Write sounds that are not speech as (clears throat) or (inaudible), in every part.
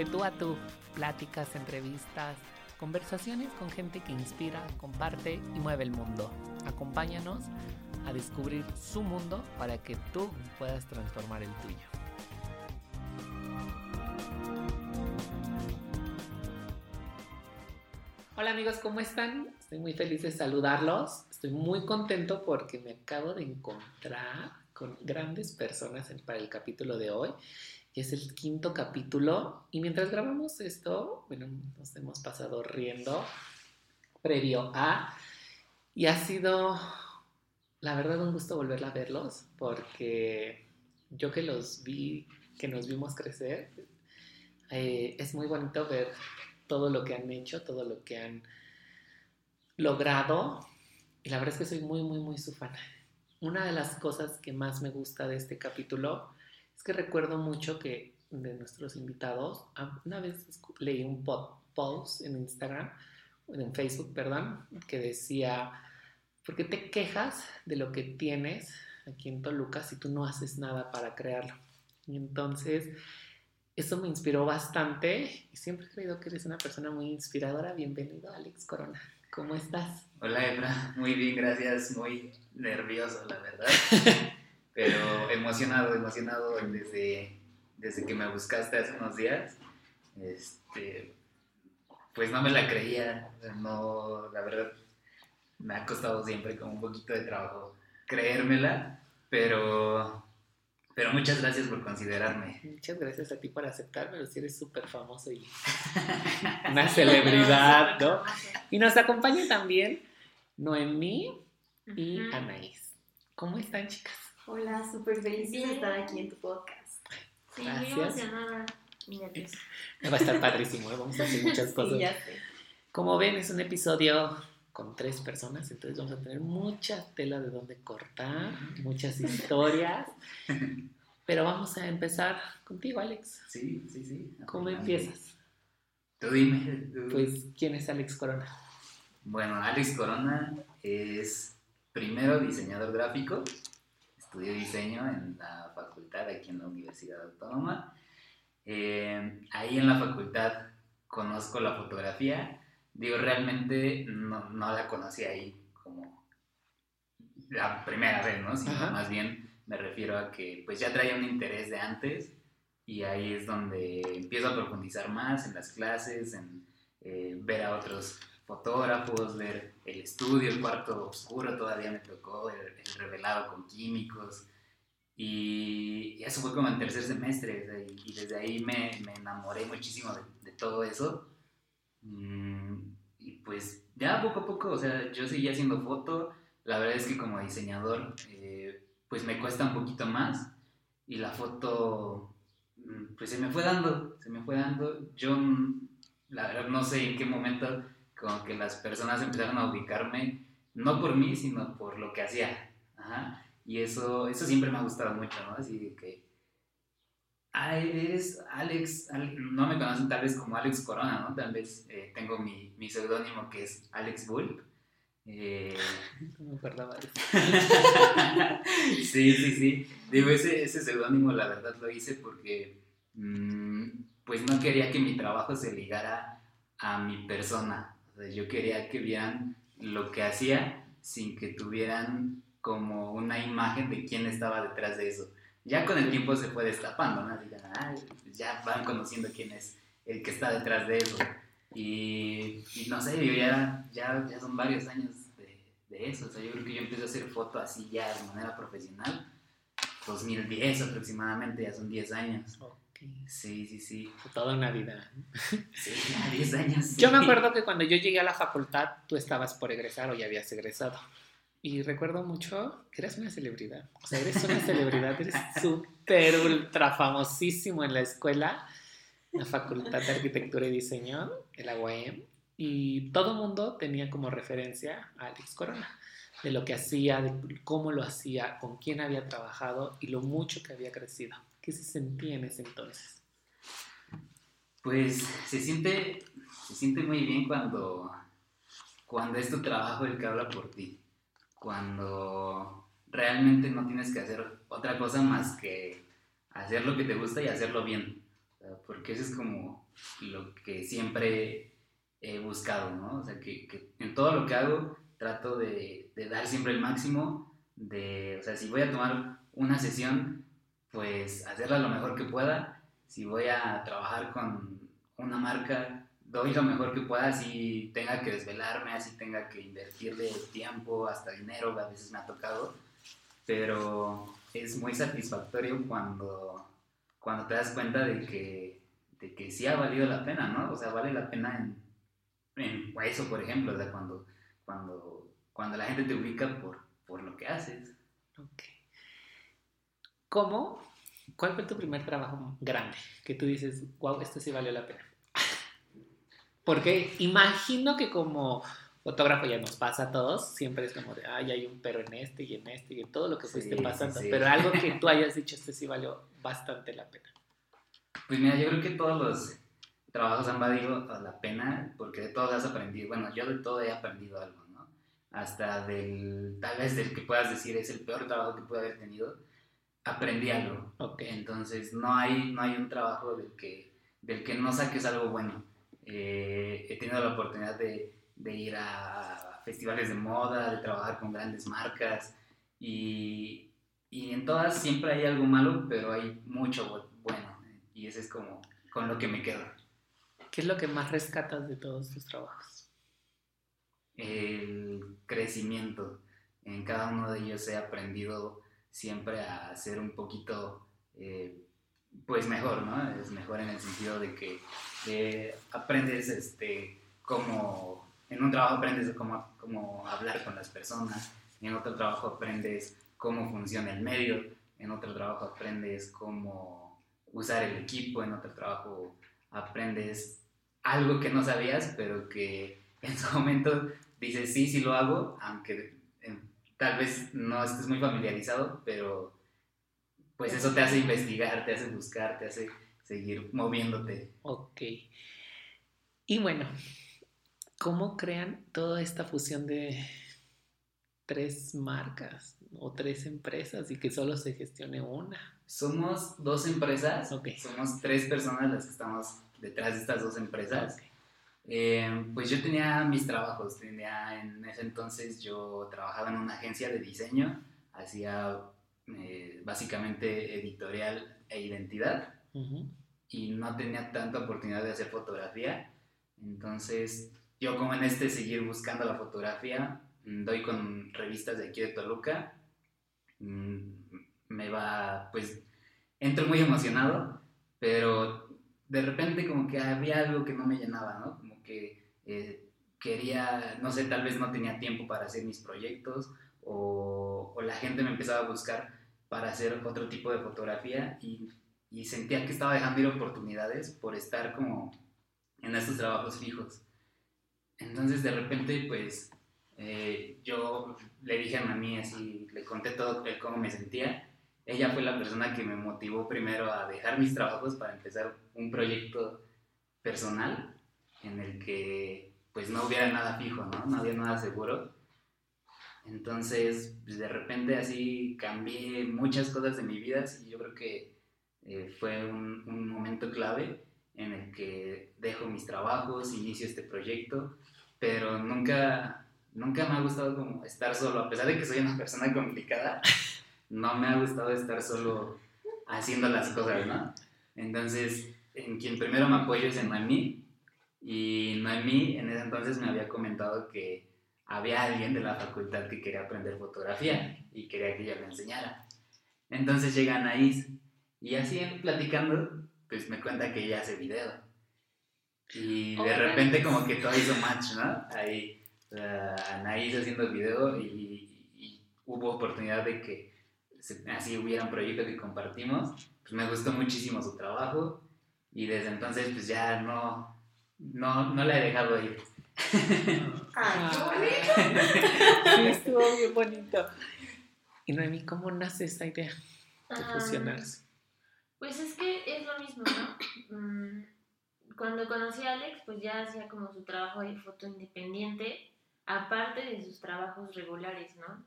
de tú a tú, pláticas, entrevistas, conversaciones con gente que inspira, comparte y mueve el mundo. Acompáñanos a descubrir su mundo para que tú puedas transformar el tuyo. Hola amigos, ¿cómo están? Estoy muy feliz de saludarlos. Estoy muy contento porque me acabo de encontrar con grandes personas para el capítulo de hoy. Es el quinto capítulo y mientras grabamos esto, bueno, nos hemos pasado riendo previo a y ha sido, la verdad, un gusto volver a verlos porque yo que los vi, que nos vimos crecer, eh, es muy bonito ver todo lo que han hecho, todo lo que han logrado y la verdad es que soy muy, muy, muy su fan. Una de las cosas que más me gusta de este capítulo es que recuerdo mucho que de nuestros invitados, una vez leí un post en Instagram, en Facebook, perdón, que decía, ¿por qué te quejas de lo que tienes aquí en Toluca si tú no haces nada para crearlo? Y entonces, eso me inspiró bastante y siempre he creído que eres una persona muy inspiradora. Bienvenido, Alex Corona. ¿Cómo estás? Hola, Ebra. Muy bien, gracias. Muy nervioso, la verdad. (laughs) pero emocionado, emocionado desde, desde que me buscaste hace unos días. Este, pues no me la creía, no, la verdad me ha costado siempre como un poquito de trabajo creérmela, pero, pero muchas gracias por considerarme. Muchas gracias a ti por aceptarme, si eres súper famoso y (laughs) una celebridad, ¿no? Y nos acompaña también Noemí y Anaís. ¿Cómo están, chicas? Hola, súper feliz de estar aquí en tu podcast. Sí, muy emocionada. Va a estar padrísimo, ¿eh? vamos a hacer muchas (laughs) cosas. Sí, ya sé. Como ven, es un episodio con tres personas, entonces vamos a tener mucha tela de donde cortar, muchas (laughs) historias. Pero vamos a empezar contigo, Alex. Sí, sí, sí. ¿Cómo empiezas? Tú dime. Pues, ¿quién es Alex Corona? Bueno, Alex Corona es primero diseñador gráfico, estudié diseño en la facultad aquí en la Universidad Autónoma. Eh, ahí en la facultad conozco la fotografía. Digo, realmente no, no, la conocí ahí como la primera vez, ¿no? Sino más bien me refiero a que pues ya traía un interés de antes y ahí es donde empiezo a profundizar más en las clases, en eh, ver a otros fotógrafos, ver el estudio, el cuarto oscuro, todavía me tocó, el, revelado con químicos. Y, eso fue como en tercer semestre, y desde ahí me, me enamoré muchísimo de, todo eso. Mm, y pues ya poco a poco, o sea, yo seguía haciendo foto, la verdad es que como diseñador, eh, pues me cuesta un poquito más, y la foto, mm, pues se me fue dando, se me fue dando. Yo, la verdad, no sé en qué momento como que las personas empezaron a ubicarme, no por mí, sino por lo que hacía. Ajá. Y eso, eso siempre me ha gustado mucho, ¿no? Así que, ay, eres Alex, no me conocen tal vez como Alex Corona, ¿no? Tal vez eh, tengo mi, mi seudónimo que es Alex Bull. Eh... (laughs) No me acordaba (laughs) sí, sí, sí. Digo, ese, ese seudónimo la verdad lo hice porque mmm, pues no quería que mi trabajo se ligara a mi persona, yo quería que vieran lo que hacía sin que tuvieran como una imagen de quién estaba detrás de eso. Ya con el tiempo se fue destapando, ¿no? ya van conociendo quién es el que está detrás de eso. Y, no sé, yo ya, ya, ya son varios años de, de, eso. O sea, yo creo que yo empecé a hacer foto así ya de manera profesional. 2010 aproximadamente, ya son 10 años. Sí, sí, sí. Toda una vida. (laughs) Sí, 10 años. Yo me acuerdo que cuando yo llegué a la facultad, tú estabas por egresar o ya habías egresado. Y recuerdo mucho que eres una celebridad. O sea, eres una celebridad, eres (laughs) súper ultra famosísimo en la escuela, la Facultad de Arquitectura y Diseño, el UAM. Y todo el mundo tenía como referencia a Alex Corona, de lo que hacía, de cómo lo hacía, con quién había trabajado y lo mucho que había crecido. ¿Qué se sentía en ese entonces? Pues se siente, se siente muy bien cuando, cuando es tu trabajo el que habla por ti. Cuando realmente no tienes que hacer otra cosa más que hacer lo que te gusta y hacerlo bien. porque eso es como lo que siempre he buscado, ¿no? O sea, que, que en todo lo que hago trato de, de, dar siempre el máximo, de, o sea, si voy a tomar una sesión, pues hacerla lo mejor que pueda, si voy a trabajar con una marca, doy lo mejor que pueda, así tenga que desvelarme, así tenga que invertirle tiempo, hasta dinero, a veces me ha tocado, pero es muy satisfactorio cuando, cuando te das cuenta de que, de que sí ha valido la pena, ¿no? O sea, vale la pena en, en eso, por ejemplo, cuando, cuando, cuando la gente te ubica por, por lo que haces. Ok. ¿Cómo? ¿Cuál fue tu primer trabajo grande? Que tú dices, wow, esto sí valió la pena. (laughs) Porque imagino que como fotógrafo ya nos pasa a todos, siempre es como de, ay, hay un pero en este y en este y en todo lo que fuiste Sí, pasando, sí, sí. pero algo que tú (laughs) hayas dicho, este sí valió bastante la pena. Pues mira, yo creo que todos los trabajos han valido la pena porque de todos has aprendido. Bueno, yo de todo he aprendido algo, ¿no? Hasta del, tal vez del que puedas decir es el peor trabajo que pude haber tenido, aprendí algo. Entonces, no hay, no hay un trabajo del que, del que no saques algo bueno. Eh, he tenido la oportunidad de, de ir a festivales de moda, de trabajar con grandes marcas y, y en todas siempre hay algo malo, pero hay mucho bu- bueno y ese es como con lo que me quedo. ¿Qué es lo que más rescatas de todos tus trabajos? El crecimiento. En cada uno de ellos he aprendido siempre a ser un poquito, eh, pues mejor, ¿no? Es mejor en el sentido de que aprendes este, cómo, en un trabajo aprendes cómo, cómo hablar con las personas, en otro trabajo aprendes cómo funciona el medio, en otro trabajo aprendes cómo usar el equipo, en otro trabajo aprendes algo que no sabías, pero que en su momento dices, sí, sí lo hago, aunque tal vez no estés muy familiarizado, pero pues eso te hace investigar, te hace buscar, te hace seguir moviéndote. Ok. Y bueno, ¿cómo crean toda esta fusión de tres marcas o tres empresas y que solo se gestione una? Somos dos empresas, Ok. somos tres personas las que estamos detrás de estas dos empresas. Ok. Eh, pues yo tenía mis trabajos, tenía en ese entonces yo trabajaba en una agencia de diseño, hacía eh, básicamente editorial e identidad Ujú. y no tenía tanta oportunidad de hacer fotografía. Entonces, yo como en este seguir buscando la fotografía, mm, doy con revistas de aquí de Toluca, mm, me va, pues, entro muy emocionado, pero de repente como que había algo que no me llenaba, ¿no? Como que eh, quería, no sé, tal vez no tenía tiempo para hacer mis proyectos o, o la gente me empezaba a buscar para hacer otro tipo de fotografía y y sentía que estaba dejando ir oportunidades por estar como en estos trabajos fijos. Entonces de repente pues eh, yo le dije a mami así, le conté todo el cómo me sentía. Ella fue la persona que me motivó primero a dejar mis trabajos para empezar un proyecto personal en el que pues no hubiera nada fijo, ¿no? No había nada seguro. Entonces, pues, de repente así cambié muchas cosas de mi vida y yo creo que eh, fue un, un, momento clave en el que dejo mis trabajos, inicio este proyecto, pero nunca, nunca me ha gustado como estar solo, a pesar de que soy una persona complicada, no me ha gustado estar solo haciendo las cosas, ¿no? Entonces, en quien primero me apoyo es en Noemí, y Noemí en ese entonces me había comentado que había alguien de la facultad que quería aprender fotografía y quería que yo le enseñara. Entonces llega Anaís y así platicando, pues me cuenta que ella hace video. Y de repente como que todo hizo match, ¿no? Ahí uh, Anaís haciendo video y, y, hubo oportunidad de que así hubiera un proyecto que compartimos. Pues me gustó muchísimo su trabajo y desde entonces pues ya no, no, no la he dejado ir. ¡Ay, (laughs) qué bonito! Sí, estuvo bien bonito. Y Noemi, ¿cómo nace esta idea de Ah, fusionarse? Pues es que es lo mismo, ¿no? (clears throat) Mm, Cuando conocí a Alex, pues ya hacía como su trabajo de foto independiente, aparte de sus trabajos regulares, ¿no?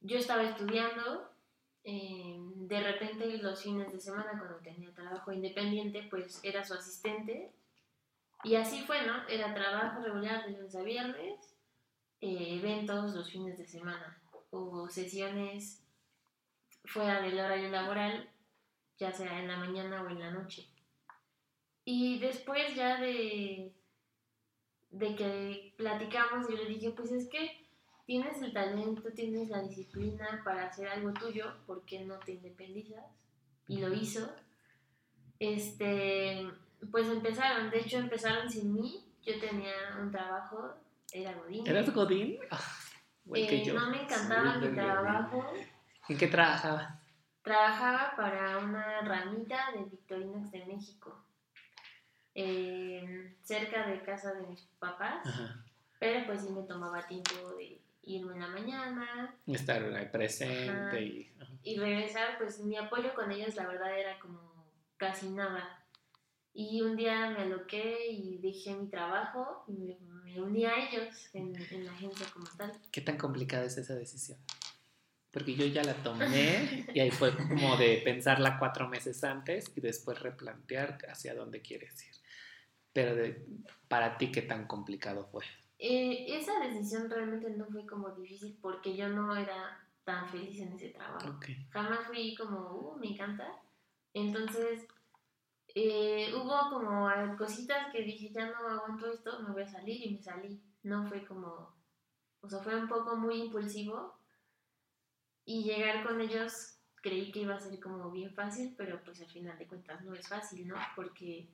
Yo estaba estudiando eh, de repente los fines de semana cuando tenía trabajo independiente, pues era su asistente. Y así fue, ¿no? Era trabajo regular de lunes a viernes, eh, eventos los fines de semana o sesiones fuera del horario laboral, ya sea en la mañana o en la noche. Y después ya de, de que platicamos, yo le dije, pues es que tienes el talento, tienes la disciplina para hacer algo tuyo, ¿por qué no te independizas? Y lo hizo. Este, pues empezaron, de hecho empezaron sin mí, yo tenía un trabajo, era Godín. ¿Eras Godín? Igual que Eh, yo. no me encantaba mi trabajo. ¿En qué trabajabas? Trabajaba para una ramita de Victorinox de México, eh, cerca de casa de mis papás, Ajá. pero pues sí me tomaba tiempo de irme en la mañana Estar ahí presente Ajá. y... ajá. y regresar, pues mi apoyo con ellos la verdad era como casi nada. Y un día me aloqué y dejé mi trabajo y me, me uní a ellos en, en la agencia como tal. ¿Qué tan complicada es esa decisión? Porque yo ya la tomé y ahí fue como de pensarla cuatro meses antes y después replantear hacia dónde quieres ir. Pero de- para ti, ¿qué tan complicado fue? Eh, esa decisión realmente no fue como difícil porque yo no era tan feliz en ese trabajo. Ok. Jamás fui como, uh, me encanta. Entonces, eh, hubo como cositas que dije, ya no aguanto esto, me voy a salir y me salí. No fue como, o sea, fue un poco muy impulsivo. Y llegar con ellos creí que iba a ser como bien fácil, pero pues al final de cuentas no es fácil, ¿no? Porque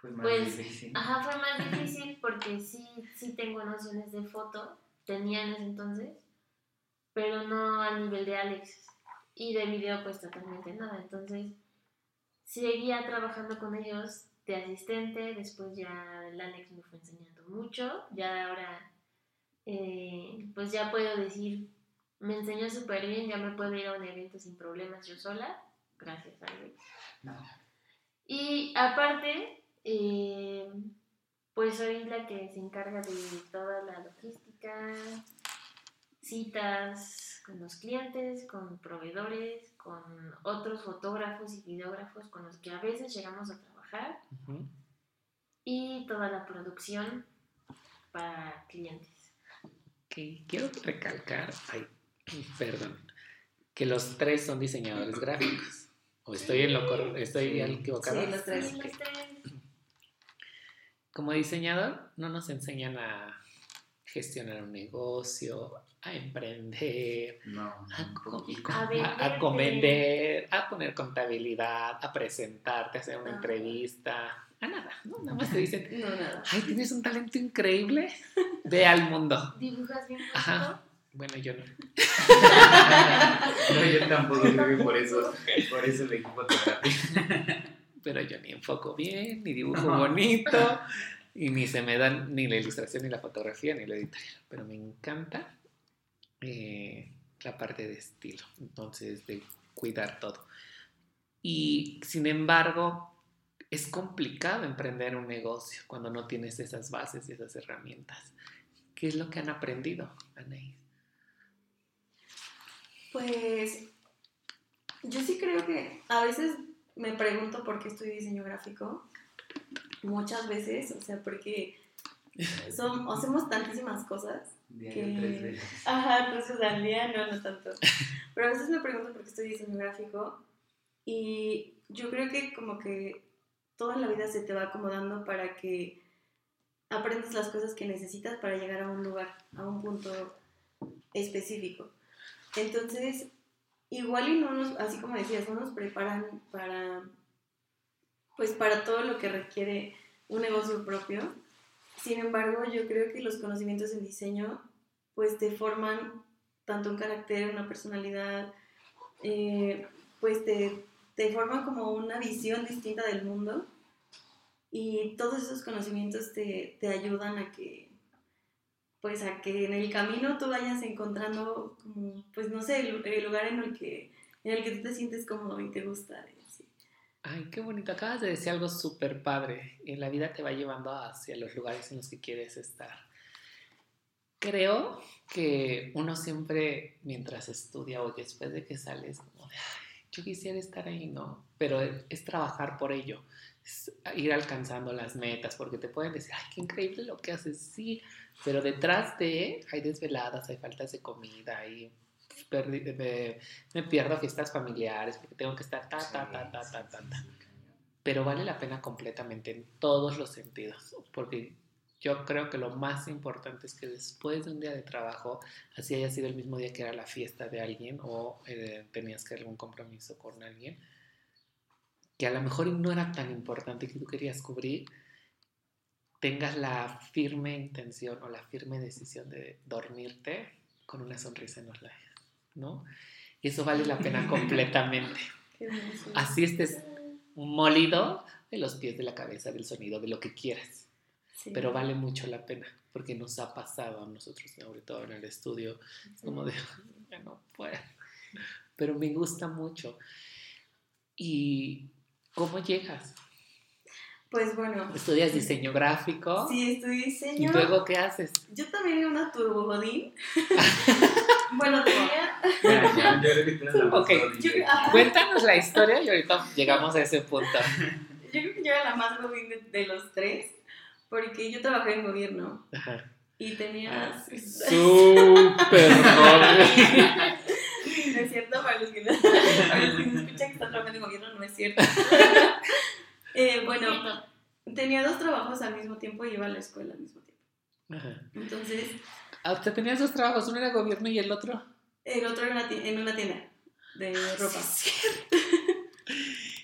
Pues más Pues, difícil. Ajá, fue más difícil porque sí, sí tengo nociones de foto, tenía en ese entonces, pero no al nivel de Alex. Y de video pues totalmente nada. Entonces seguía trabajando con ellos de asistente, después ya el Alex me fue enseñando mucho, ya ahora eh, pues ya puedo decir, me enseñó súper bien, ya me puedo ir a un evento sin problemas yo sola, gracias Alex. No. Y aparte, eh, pues soy la que se encarga de toda la logística, citas con los clientes, con proveedores, con otros fotógrafos y videógrafos con los que a veces llegamos a trabajar Ujú. y toda la producción para clientes. Quiero recalcar, ay, perdón, que los tres son diseñadores gráficos. ¿O estoy en lo cor- estoy Sí. equivocado? Sí, los tres. Sí, los tres. Como diseñador no nos enseñan a gestionar un negocio, a emprender, No, a, un co- poquito. A a, venderte. a convender, a poner contabilidad, a presentarte, a hacer una Ah. entrevista, a nada, ¿no? Nada más te dicen, No, nada. ay, tienes un talento increíble, ve al mundo. ¿Dibujas bien Ajá. Bueno, yo no. (laughs) No, yo tampoco creo que por eso, por eso elegí fotografía. (laughs) pero yo ni enfoco bien, ni dibujo bonito, y ni se me dan ni la ilustración, ni la fotografía, ni la editorial. Pero me encanta eh, la parte de estilo, entonces de cuidar todo. Y sin embargo, es complicado emprender un negocio cuando no tienes esas bases y esas herramientas. ¿Qué es lo que han aprendido, Anaís? Pues yo sí creo que a veces me pregunto por qué estudio diseño gráfico. Muchas veces, o sea, porque (laughs) son, hacemos tantísimas cosas. Diario Que- tres veces. Ajá, veces al día, no, no tanto. Pero a veces me pregunto por qué estudio diseño gráfico y yo creo que como que toda la vida se te va acomodando para que aprendas las cosas que necesitas para llegar a un lugar, a un punto específico. Entonces, igual y no nos, así como decías, no nos preparan para, pues para todo lo que requiere un negocio propio. Sin embargo, yo creo que los conocimientos en diseño, pues te forman tanto un carácter, una personalidad, eh, pues te, te forman como una visión distinta del mundo y todos esos conocimientos te, te ayudan a que pues a que en el camino tú vayas encontrando como pues no sé el, el lugar en el que en el que tú te sientes cómodo y te gusta. Ay, qué bonito. Acabas de decir algo súper padre. La vida te va llevando hacia los lugares en los que quieres estar. Creo que uno siempre, mientras estudia o después de que sales, como de, "Ay, yo quisiera estar ahí, ¿no? Pero es trabajar por ello, es ir alcanzando las metas, porque te pueden decir, ay, qué increíble lo que haces, sí, pero detrás de hay desveladas, hay faltas de comida, hay perdi- me, me pierdo fiestas familiares porque tengo que estar ta, ta, ta, ta, ta, ta, ta. Pero vale la pena completamente en todos los sentidos, porque yo creo que lo más importante es que después de un día de trabajo, así haya sido el mismo día que era la fiesta de alguien o eh, tenías que algún compromiso con alguien, que a lo mejor no era tan importante que tú querías cubrir, tengas la firme intención o la firme decisión de dormirte con una sonrisa en los labios, ¿no? Y eso vale la pena completamente. (laughs) Así estés molido de los pies, de la cabeza, del sonido, de lo que quieras. Sí. Pero vale mucho la pena, porque nos ha pasado a nosotros, sobre todo en el estudio, es como de, (laughs) ya no puedo. Pero me gusta mucho. ¿Y cómo llegas? Pues bueno, ¿Estudias diseño gráfico? sí, estudié ¿Y diseño. luego qué haces? Yo también era una turbo godín. (laughs) bueno, tenía... Ya, yo. Cuéntanos la historia y ahorita llegamos a ese punto. (laughs) Yo creo que yo era la más godín de, de los tres, porque yo trabajé en gobierno Ajá. y tenía... (laughs) Súper joven. No es cierto, para los que no, (laughs) para los que no escuchan que están trabajando en gobierno, no es cierto. Eh, bueno, tenía dos trabajos al mismo tiempo y iba a la escuela al mismo tiempo. Ajá. Entonces, Ah, ¿Usted tenías dos trabajos? ¿Uno era gobierno y el otro? el otro una ti- en una tienda de ropa. (laughs)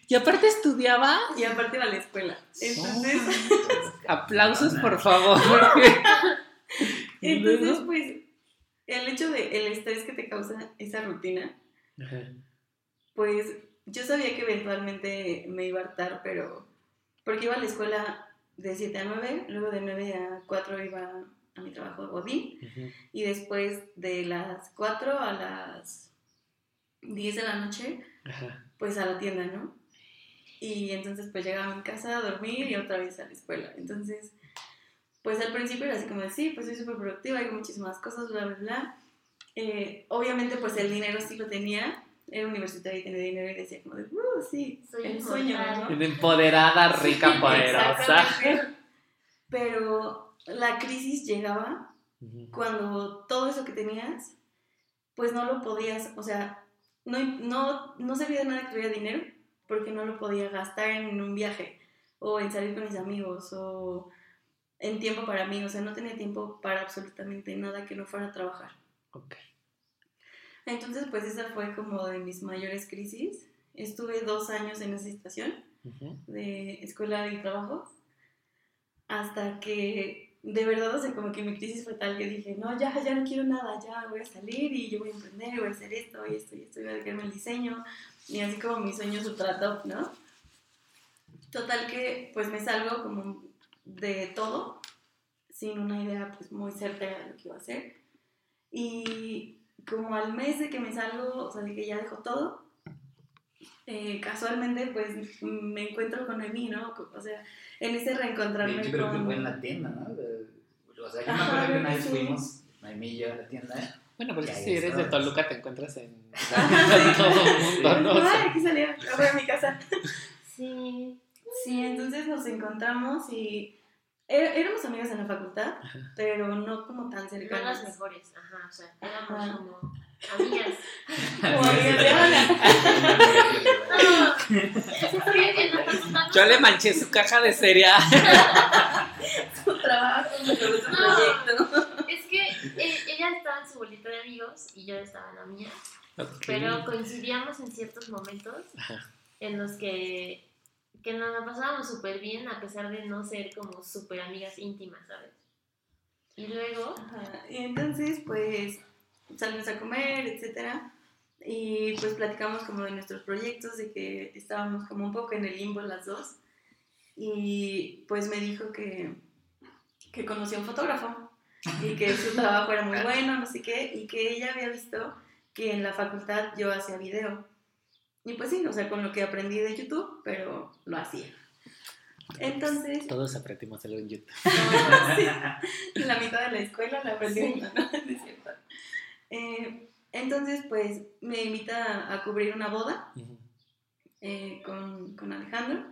Y aparte estudiaba. Y aparte iba a la escuela. Entonces, (laughs) (laughs) Aplausos, por favor. Entonces pues, el hecho de el estrés que te causa esa rutina, Ajá. pues yo sabía que eventualmente me iba a hartar, pero porque iba a la escuela de 7 a 9, luego de 9 a 4 iba a mi trabajo de Godín Ujú. y después de las 4 a las 10 de la noche, Ajá. pues a la tienda, ¿no? Y entonces pues llegaba a mi casa a dormir y otra vez a la escuela. Entonces, pues al principio era así como de, sí, pues soy súper productiva, hago muchísimas cosas, bla, bla, bla. Eh, obviamente pues el dinero sí lo tenía, era universitaria y tenía dinero y decía como de, uh, sí, Soy el sueño. ¿no? Una empoderada, rica, (laughs) poderosa. Pero la crisis llegaba cuando todo eso que tenías, pues no lo podías, o sea, no, no, no servía de nada que tuviera dinero porque no lo podía gastar en un viaje o en salir con mis amigos o en tiempo para mí, o sea, no tenía tiempo para absolutamente nada que no fuera a trabajar. Ok. Entonces, pues esa fue como de mis mayores crisis. Estuve dos años en esa situación de escuela y trabajo hasta que de verdad, o sea, como que mi crisis fue tal que dije, no, ya, ya no quiero nada, ya voy a salir y yo voy a emprender, voy a hacer esto y esto y esto, voy a dedicarme al diseño y así como mi sueño ultra top, ¿no? Total que pues me salgo como de todo, sin una idea pues muy certera de lo que iba a hacer y como al mes de que me salgo, o sea, de que ya dejo todo, eh, casualmente pues me encuentro con Emi, ¿no? O sea, en ese reencontrarme Yo creo que con... fue en la tienda, ¿no? O sea, yo me acuerdo que una que vez sí. fuimos, Noemí y yo, a la tienda. Bueno, pues si eres de. Toluca te encuentras en (laughs) sí. todo el mundo, ¿no? O sea, Ay, aquí salía, de mi casa. Sí. Sí, entonces nos encontramos y é- éramos amigas en la facultad, pero no como tan No cercanas. las mejores, ajá, o sea, éramos Ajá. como (laughs) amigas. Como amigas de. Yo le manché su caja de cereal. (laughs) Su trabajo, su No. proyecto. Es que eh, ella estaba en su bolita de amigos y yo estaba en la mía, pero coincidíamos en ciertos momentos en los que, que nos la pasábamos súper bien a pesar de no ser como súper amigas íntimas, ¿sabes? Y luego, Ajá, Y entonces, pues, salimos a comer, etcétera. Y pues platicamos como de nuestros proyectos, de que estábamos como un poco en el limbo las dos. Y pues me dijo que, que conocía a un fotógrafo y que su (laughs) trabajo era muy bueno, no sé qué, y que ella había visto que en la facultad yo hacía video. Y pues sí, o sea, con lo que aprendí de YouTube, pero lo hacía. Entonces, Todos aprendimos algo en YouTube. (laughs) sí, (laughs) la mitad de la escuela la aprendí, ¿no? Eh, entonces, pues me invita a cubrir una boda eh, con, con Alejandro.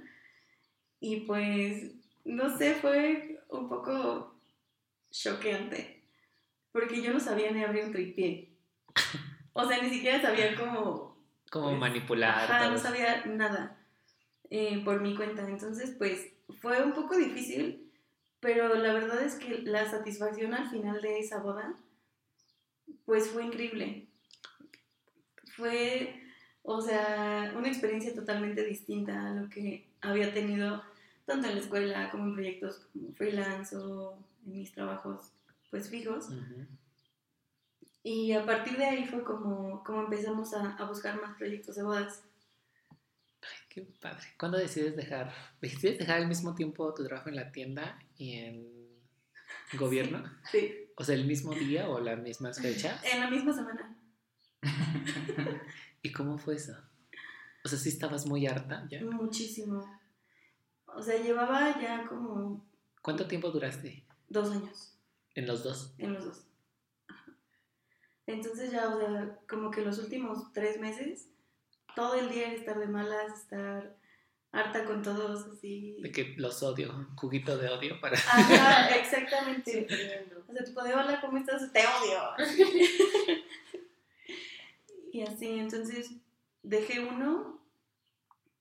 Y pues, no sé, fue un poco choqueante. Porque yo no sabía ni abrir un tripié. (laughs) O sea, ni siquiera sabía cómo. Como Pues, manipular. Ajá, no sabía nada eh, por mi cuenta. Entonces, pues, fue un poco difícil. Pero la verdad es que la satisfacción al final de esa boda, pues fue increíble. Fue, o sea, una experiencia totalmente distinta a lo que había tenido tanto en la escuela como en proyectos como freelance o en mis trabajos pues fijos. Ujú. Y a partir de ahí fue como, como empezamos a, a buscar más proyectos de bodas. Ay, qué padre. ¿Cuándo decides dejar? ¿Decides dejar al mismo tiempo tu trabajo en la tienda y en (laughs) gobierno? Sí, O sea, el mismo día o las mismas fechas. (laughs) en la misma semana. (laughs) ¿Y cómo fue eso? O sea, sí estabas muy harta ya. Muchísimo. O sea, llevaba ya como ¿Cuánto tiempo duraste dos años en los dos? en los dos. Entonces ya, o sea, como que los últimos tres meses, todo el día era estar de malas, estar harta con todos, así. De que los odio, juguito de odio para... Ajá, (laughs) exactamente. O sea, tipo de hola, ¿cómo estás? Te odio. (laughs) y así, entonces dejé uno.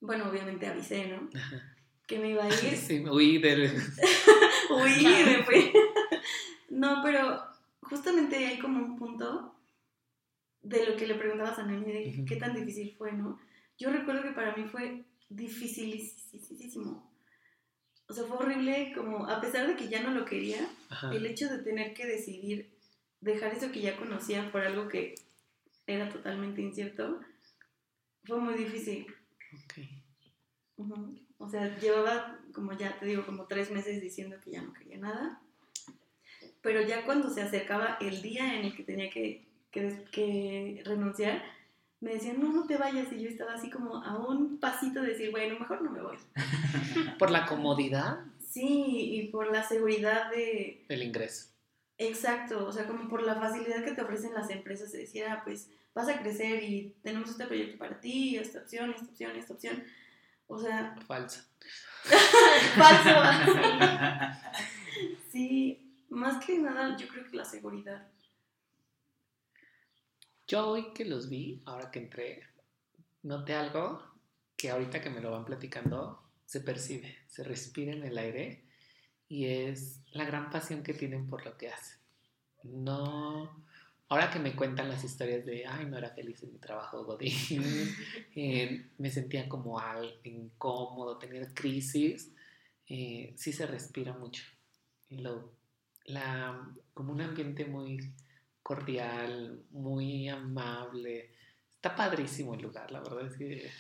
Bueno, obviamente avisé, ¿no? Ajá. Que me iba a ir. Sí, huí del... (laughs) Uy, me fui. No, pero justamente hay como un punto de lo que le preguntabas a Nani de qué tan difícil fue, ¿no? Yo recuerdo que para mí fue dificilísimo. O sea, fue horrible, como a pesar de que ya no lo quería, Ajá. el hecho de tener que decidir dejar eso que ya conocía por algo que era totalmente incierto, fue muy difícil. Ok. Ujú. O sea, llevaba, como ya te digo, como tres meses diciendo que ya no quería nada. Pero ya cuando se acercaba el día en el que tenía que, que, que renunciar, me decían, no, no te vayas. Y yo estaba así como a un pasito de decir, bueno, mejor no me voy. (laughs) Por la comodidad Sí, y por la seguridad de... del ingreso. Exacto, o sea, como por la facilidad que te ofrecen las empresas de decir, ah, pues vas a crecer y tenemos este proyecto para ti, esta opción, esta opción, esta opción. O sea, Falso. (laughs) falso. (laughs) Sí, más que nada, yo creo que la seguridad. Yo hoy que los vi, ahora que entré, noté algo que ahorita que me lo van platicando, se percibe, se respira en el aire y es la gran pasión que tienen por lo que hacen. No, ahora que me cuentan las historias de, ay, no era feliz en mi trabajo, Godín, (laughs) eh, me sentía como al, incómodo, tener crisis, eh, sí se respira mucho. Lo, la, como un ambiente muy cordial, muy amable. Está padrísimo el lugar, la verdad es que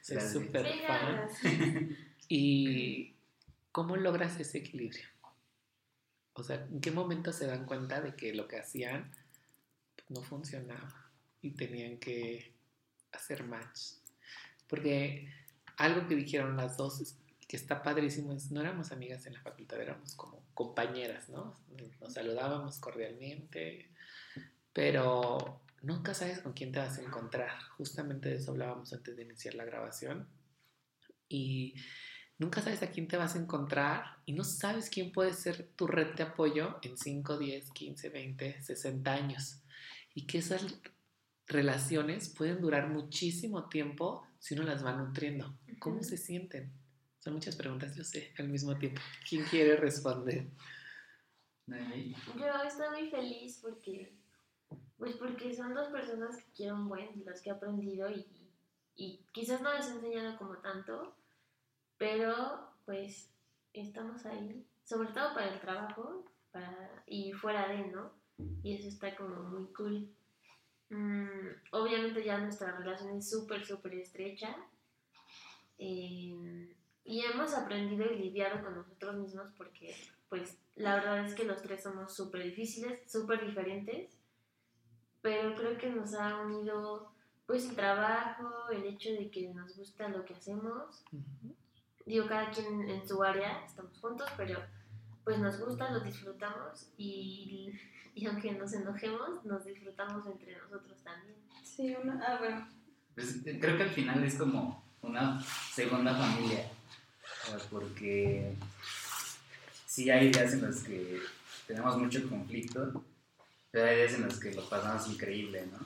soy súper Sí, fan. (laughs) ¿Y cómo logras ese equilibrio? O sea, ¿en qué momento se dan cuenta de que lo que hacían no funcionaba y tenían que hacer match? Porque algo que dijeron las dos es- que está padrísimo es, no éramos amigas en la facultad, éramos como compañeras, ¿no? Nos saludábamos cordialmente, pero nunca sabes con quién te vas a encontrar. Justamente de eso hablábamos antes de iniciar la grabación. Y nunca sabes a quién te vas a encontrar y no sabes quién puede ser tu red de apoyo en 5, 10, 15, 20, 60 años. Y que esas relaciones pueden durar muchísimo tiempo si uno las va nutriendo. ¿Cómo se sienten? Son muchas preguntas, yo sé, al mismo tiempo. ¿Quién quiere responder? Yo estoy muy feliz porque, pues porque son dos personas que quiero un buen, las que he aprendido y, y quizás no les he enseñado como tanto, pero pues estamos ahí, sobre todo para el trabajo para, y fuera de, ¿no? Y eso está como muy cool. Mm, obviamente ya nuestra relación es súper, súper estrecha. eh, y hemos aprendido y lidiado con nosotros mismos porque, pues, la verdad es que los tres somos súper difíciles, súper diferentes. Pero creo que nos ha unido, pues, el trabajo, el hecho de que nos gusta lo que hacemos. Digo, cada quien en su área, estamos juntos, pero pues nos gusta, lo disfrutamos y, y aunque nos enojemos, nos disfrutamos entre nosotros también. Sí, una, ah, bueno. Pues, eh, creo que al final es como una segunda familia, porque sí hay días en los que tenemos mucho conflicto, pero hay días en los que lo pasamos increíble, ¿no?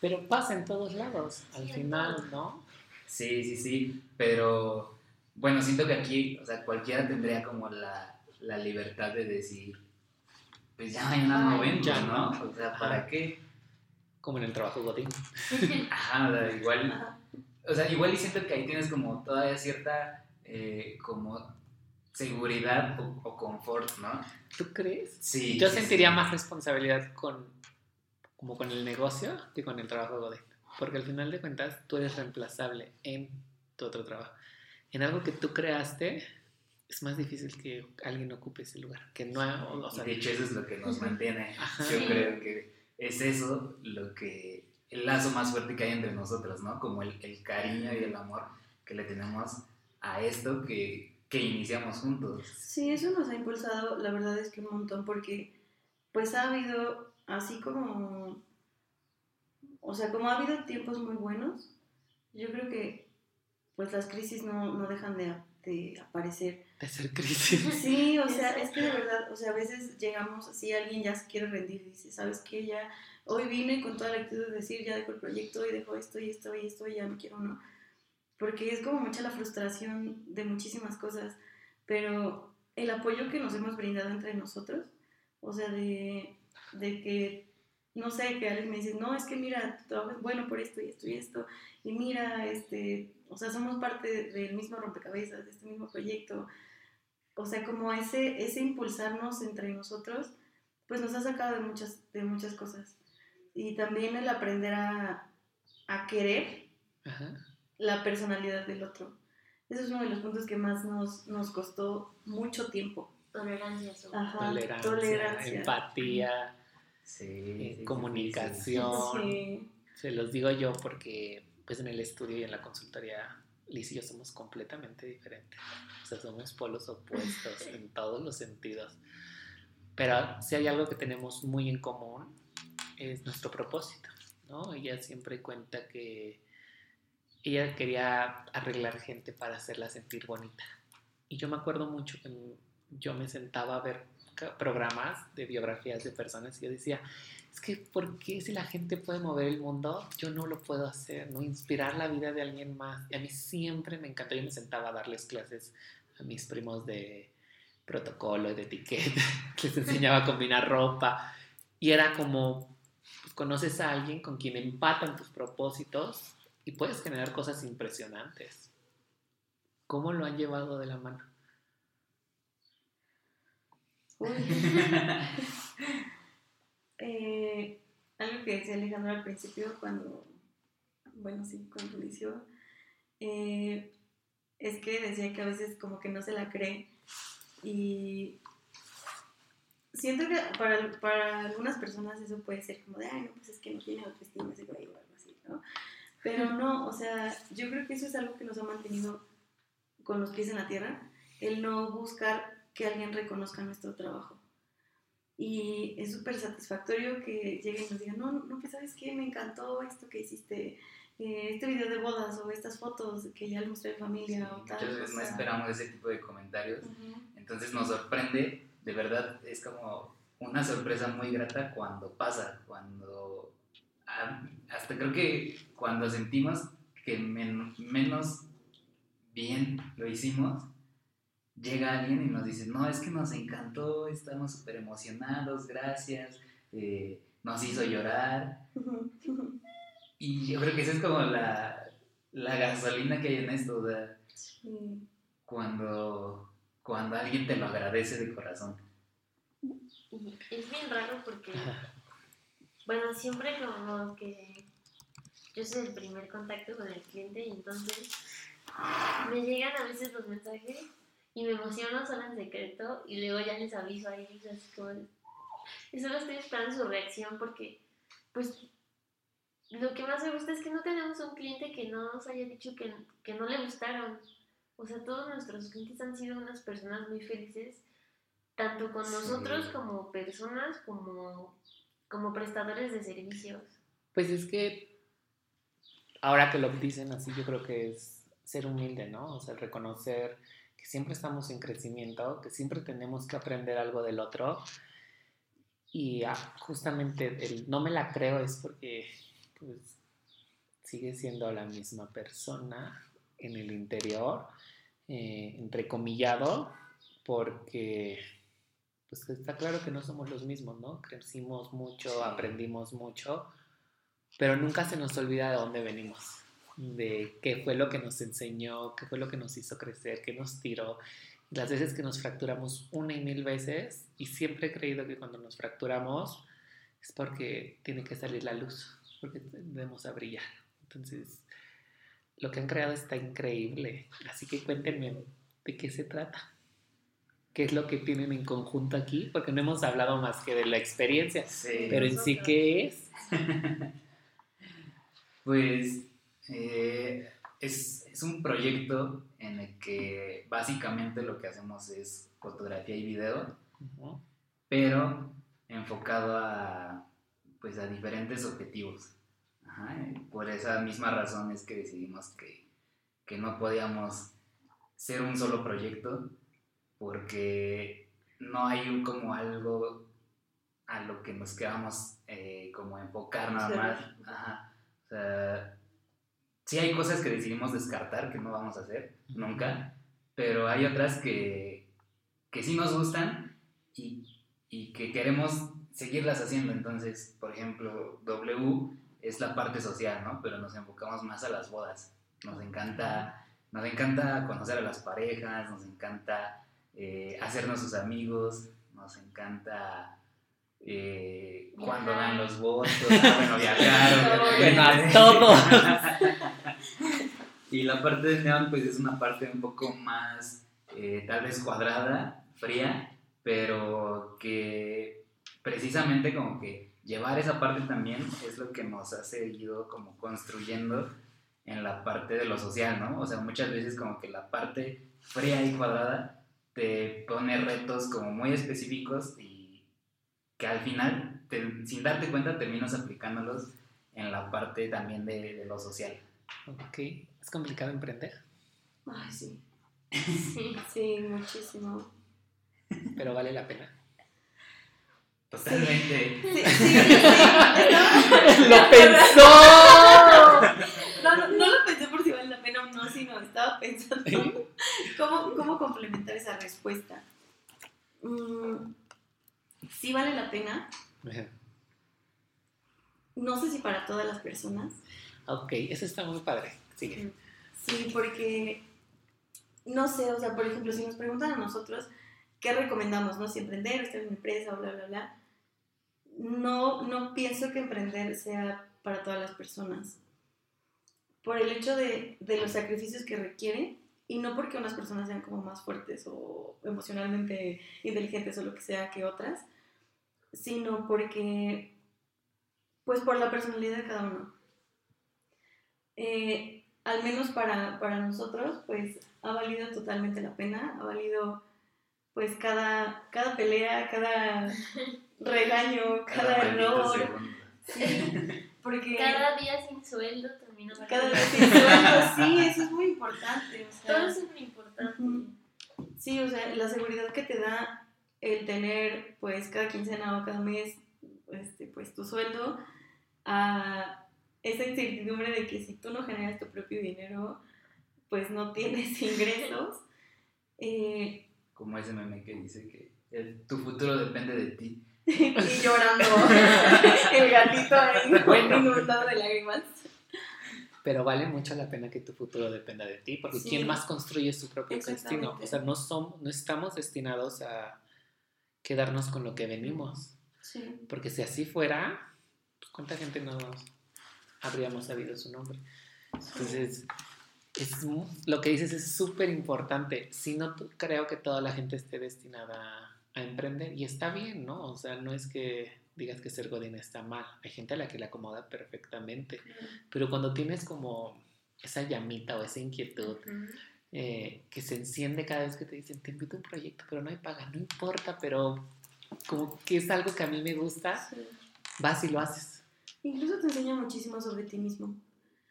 Pero pasa en todos lados, al final. ¿no? Sí, sí, sí, pero bueno, siento que aquí, o sea, cualquiera tendría como la, la libertad de decir, pues ya mañana no vengo, ya ¿no? O sea, ¿para qué? Como en el trabajo Godín. (laughs) Ajá, o sea, igual, Ajá. o sea, igual y siento que ahí tienes como todavía cierta, eh, como seguridad o, o confort, ¿no? ¿Tú crees? Sí. Yo sentiría sí. más responsabilidad con como con el negocio que con el trabajo Godín. Porque al final de cuentas tú eres reemplazable en tu otro trabajo. En algo que tú creaste es más difícil que alguien ocupe ese lugar. Que no, o sea, de hecho eso es lo que nos mantiene. Ajá. Yo creo que es eso lo que, el lazo más fuerte que hay entre nosotros, ¿no? Como el, el cariño y el amor que le tenemos a esto que, que iniciamos juntos. Sí, eso nos ha impulsado, la verdad es que un montón, porque pues ha habido, así como, o sea, como ha habido tiempos muy buenos, yo creo que pues las crisis no, no dejan de, de aparecer. de ser crisis. (laughs) Sí, o sea, es que de verdad, o sea, a veces llegamos así, alguien ya se quiere rendir y dice, ¿sabes qué? Ya, hoy vine con toda la actitud de decir, ya dejo el proyecto y dejo esto y esto y esto y ya no quiero, ¿no? Porque es como mucha la frustración de muchísimas cosas, pero el apoyo que nos hemos brindado entre nosotros, o sea, de, de que, no sé, que alguien me dice, no, es que mira, tu trabajo es bueno por esto y esto y esto, y mira, este, o sea, somos parte de- del mismo rompecabezas, de este mismo proyecto, o sea, como ese, ese impulsarnos entre nosotros, pues nos ha sacado de muchas, de muchas cosas. Y también el aprender a, a querer Ajá. La personalidad del otro. Eso es uno de los puntos que más nos, nos costó mucho tiempo. Tolerancia sobre Ajá, Tolerancia, tolerancia. empatía, Sí. sí, sí, sí, comunicación. Sí. Se los digo yo porque pues en el estudio y en la consultoría Liz y yo somos completamente diferentes. O sea, somos polos opuestos (laughs) en todos los sentidos. Pero si hay algo que tenemos muy en común es nuestro propósito, ¿no? Ella siempre cuenta que ella quería arreglar gente para hacerla sentir bonita. Y yo me acuerdo mucho que yo me sentaba a ver programas de biografías de personas y yo decía, es que ¿por qué si la gente puede mover el mundo, yo no lo puedo hacer, no inspirar la vida de alguien más? Y a mí siempre me encantó, yo me sentaba a darles clases a mis primos de protocolo y de etiqueta, (laughs) les enseñaba a combinar ropa y era como, pues, conoces a alguien con quien empatan tus propósitos y puedes generar cosas impresionantes. ¿Cómo lo han llevado de la mano? Uy. (laughs) Eh, algo que decía Alejandro al principio, cuando, bueno, sí, cuando inició, eh, es que decía que a veces como que no se la cree y siento que para, para algunas personas eso puede ser como de, ay, no, pues es que no tiene autoestima o algo así, ¿no? Pero no, o sea, yo creo que eso es algo que nos ha mantenido con los pies en la tierra, el no buscar que alguien reconozca nuestro trabajo. Y es súper satisfactorio que lleguen y nos digan, no, no, pues sabes qué, me encantó esto que hiciste, eh, este video de bodas o estas fotos que ya le mostré a mi familia o tal. Muchas veces no cosa". esperamos ese tipo de comentarios. Ujú. Entonces nos sorprende, de verdad es como una sorpresa muy grata cuando pasa, cuando hasta creo que cuando sentimos que men- menos bien lo hicimos, llega alguien y nos dice, no, es que nos encantó, estamos súper emocionados, gracias, eh, nos hizo llorar. Y yo creo que esa es como la, la gasolina que hay en esto, o sea, Sí. cuando, cuando alguien te lo agradece de corazón. Es bien raro porque, bueno, siempre como que yo soy el primer contacto con el cliente y entonces me llegan a veces los mensajes y me emociono solo en secreto y luego ya les aviso a ellos así como y solo estoy esperando su reacción porque pues lo que más me gusta es que no tenemos un cliente que no nos haya dicho que, que no le gustaron O sea, todos nuestros clientes han sido unas personas muy felices, tanto con Sí. nosotros como personas, como, como prestadores de servicios. Pues es que ahora que lo dicen así, yo creo que es ser humilde, ¿no? O sea, reconocer que siempre estamos en crecimiento, que siempre tenemos que aprender algo del otro. Y ah, justamente el no me la creo es porque pues, sigue siendo la misma persona en el interior, eh, entrecomillado, porque pues está claro que no somos los mismos, ¿no? Crecimos mucho, aprendimos mucho, pero nunca se nos olvida de dónde venimos, de qué fue lo que nos enseñó, qué fue lo que nos hizo crecer, qué nos tiró. Las veces que nos fracturamos una y mil veces, y siempre he creído que cuando nos fracturamos es porque tiene que salir la luz, porque debemos a brillar. Entonces, lo que han creado está increíble. Así que cuéntenme de qué se trata. ¿Qué es lo que tienen en conjunto aquí? Porque no hemos hablado más que de la experiencia. Sí. Pero en sí. ¿qué es? (laughs) Pues eh, es, es un proyecto en el que básicamente lo que hacemos es fotografía y video, pero enfocado a, pues, a diferentes objetivos. Ajá, por esa misma razón es que decidimos que, que no podíamos ser un solo proyecto porque no hay un- como algo a lo que nos queramos eh, como enfocar nada más. Ajá. Sea, sí hay cosas que decidimos descartar que no vamos a hacer nunca, pero hay otras que, que sí nos gustan y, y que queremos seguirlas haciendo. Entonces, por ejemplo, W es la parte social, ¿no? Pero nos enfocamos más a las bodas. Nos encanta, nos encanta conocer a las parejas, nos encanta eh, hacernos sus amigos, nos encanta eh, cuando dan los votos, (laughs) ah, bueno, (laughs) viajar, Bueno, a (laughs) todos. y la parte de neón, pues es una parte un poco más, eh, tal vez cuadrada, fría, pero que precisamente como que llevar esa parte también es lo que nos ha seguido como construyendo en la parte de lo social, ¿no? O sea, muchas veces como que la parte fría y cuadrada te pone retos como muy específicos y que al final, te- sin darte cuenta, terminas aplicándolos en la parte también de, de lo social. Ok, es complicado emprender, Ay, sí. Sí. Sí, muchísimo. pero vale la pena. Totalmente. Sí, sí, sí. ¡Lo pensó! No, no, no lo pensé por si vale la pena o no, sino estaba pensando cómo, cómo complementar esa respuesta. Mm, sí vale la pena, no sé si para todas las personas, Ok, eso está muy padre. Sigue. sí, porque no sé, o sea, por ejemplo, si nos preguntan a nosotros qué recomendamos, ¿no? Si emprender, estar en una empresa, bla, bla, bla. No, no pienso que emprender sea para todas las personas. Por el hecho de, de los sacrificios que requiere y no porque unas personas sean como más fuertes o emocionalmente inteligentes o lo que sea que otras, sino porque, pues por la personalidad de cada uno. Eh, al menos para, para nosotros, pues ha valido totalmente la pena, ha valido pues cada, cada pelea, cada (laughs) regaño, cada, maldito error. Sí, porque Cada día sin sueldo termina cada valiendo. vez sin sueldo, sí, eso es muy importante. O sea, Todo eso es muy importante. Sí, o sea, la seguridad que te da el tener, pues, cada quincena o cada mes, este, pues, tu sueldo, a esa incertidumbre de que si tú no generas tu propio dinero, pues no tienes (laughs) ingresos. Eh, Como ese meme que dice que el- tu futuro depende de ti. (laughs) y llorando (laughs) el gatito ahí inundado de lágrimas. Pero vale mucho la pena que tu futuro dependa de ti, porque Sí. ¿quién más construye su propio destino? O sea, no, som- no estamos destinados a quedarnos con lo que venimos. Sí. Porque si así fuera, pues, ¿cuánta gente no habríamos sabido su nombre? Entonces, es, lo que dices es súper importante. Si no, creo que toda la gente esté destinada a emprender y está bien, ¿no? O sea, no es que digas que ser godín está mal. Hay gente a la que le acomoda perfectamente. Pero cuando tienes como esa llamita o esa inquietud, Ujú. Eh, que se enciende cada vez que te dicen, te invito a un proyecto, pero no hay paga, no importa, pero como que es algo que a mí me gusta, Sí. vas y lo haces. Incluso te enseña muchísimo sobre ti mismo.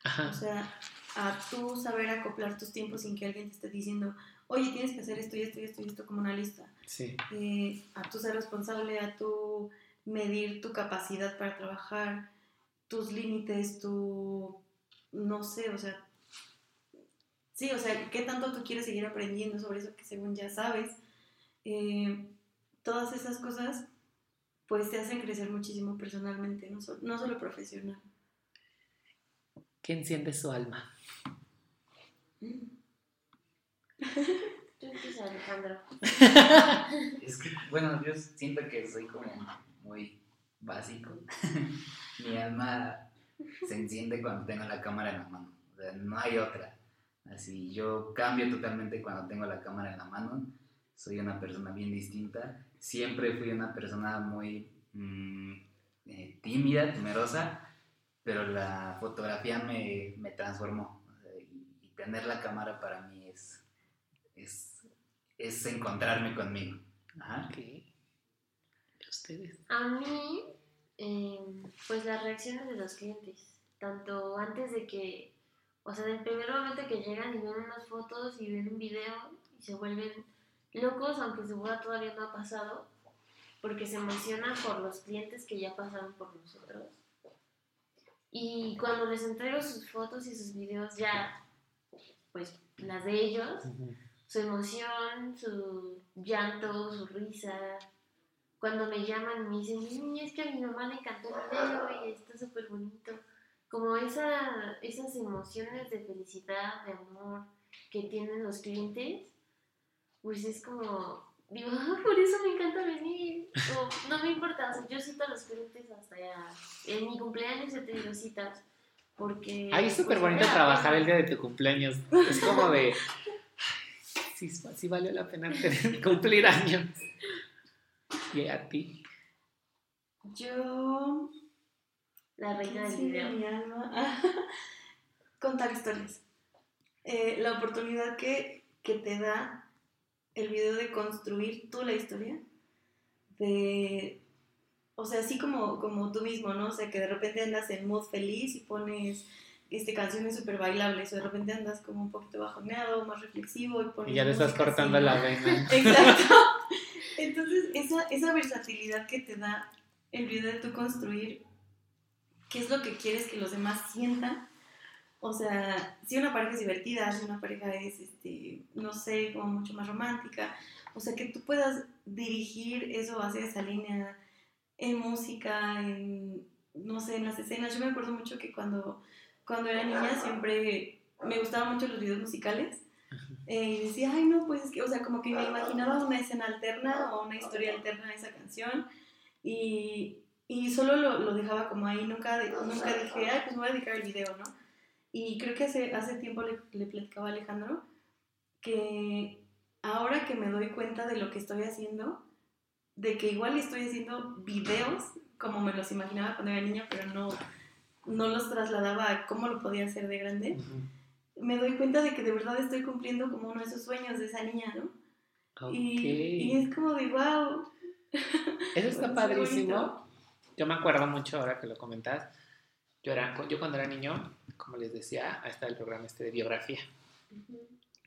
Ajá. O sea, a tú saber acoplar tus tiempos sin que alguien te esté diciendo, oye, tienes que hacer esto y esto y esto y esto como una lista. Sí. Eh, a tú ser responsable, a tú medir tu capacidad para trabajar, tus límites, tu, no sé, o sea, sí, o sea, qué tanto tú quieres seguir aprendiendo sobre eso que según ya sabes. Eh, todas esas cosas, pues te hacen crecer muchísimo personalmente, no, so- no solo profesional. ¿Qué enciende su alma? Mm. Tú empieza, Alejandro. (laughs) Es que, bueno, yo siento que soy como muy básico. (laughs) Mi alma se enciende cuando tengo la cámara en la mano. O sea, no hay otra. Así, yo cambio totalmente cuando tengo la cámara en la mano. Soy una persona bien distinta. Siempre fui una persona muy mm, eh, tímida, temerosa, pero la fotografía me, me transformó. O sea, y, y tener la cámara para mí es, es, es encontrarme conmigo. Ajá. Ok. ¿Y ustedes? A mí, eh, pues las reacciones de los clientes, tanto antes de que, o sea, del primer momento que llegan y ven unas fotos y ven un video y se vuelven locos, aunque su boda todavía no ha pasado, porque se emocionan por los clientes que ya pasaron por nosotros. Y cuando les entrego sus fotos y sus videos ya, pues las de ellos, su emoción, su llanto, su risa. Cuando me llaman me dicen, "Niña, es que a mi mamá le encantó el video y está súper bonito. Como esa, esas emociones de felicidad, de amor que tienen los clientes, pues es como, digo, "Ah, (laughs) por eso me encanta venir. O, no me importa, o sea, yo cito a los clientes hasta ya, en mi cumpleaños he tenido citas. Porque... Ay, es súper pues, bonito vale la trabajar el día de tu cumpleaños. Es como de. Sí, sí valió la pena tener- cumplir años. Y a ti. Yo La reina del video. mi alma. (laughs) Contar historias. Eh, la oportunidad que, que te da el video de construir tú la historia. De. O sea, así como, como tú mismo, ¿no? O sea, que de repente andas en mood feliz y pones este, canciones súper bailables, o de repente andas como un poquito bajoneado, más reflexivo y pones. Y ya le estás cortando así, la vena. (laughs) Exacto. Entonces, esa, esa versatilidad que te da el video de tú construir, qué es lo que quieres que los demás sientan. O sea, si una pareja es divertida, si una pareja es, este, no sé, como mucho más romántica. O sea, que tú puedas dirigir eso hacia esa línea en música, en, no sé, en las escenas. Yo me acuerdo mucho que cuando, cuando era niña siempre me gustaban mucho los videos musicales. Eh, y decía, ay, no, pues es que, o sea, como que me imaginaba una escena alterna o una historia alterna de esa canción y, y solo lo, lo dejaba como ahí, nunca, de- nunca dije, ay, pues me voy a dedicar al video, ¿no? Y creo que hace, hace tiempo le, le platicaba a Alejandro que ahora que me doy cuenta de lo que estoy haciendo, de que igual estoy haciendo videos como me los imaginaba cuando era niña, pero no, no los trasladaba a cómo lo podía hacer de grande Ujú. me doy cuenta de que de verdad estoy cumpliendo como uno de esos sueños de esa niña, ¿no? Ok. Y, y es como de, wow. Eso está (laughs) padrísimo. Yo me acuerdo mucho ahora que lo comentas. Yo, era, yo cuando era niño, como les decía, está el programa este de biografía.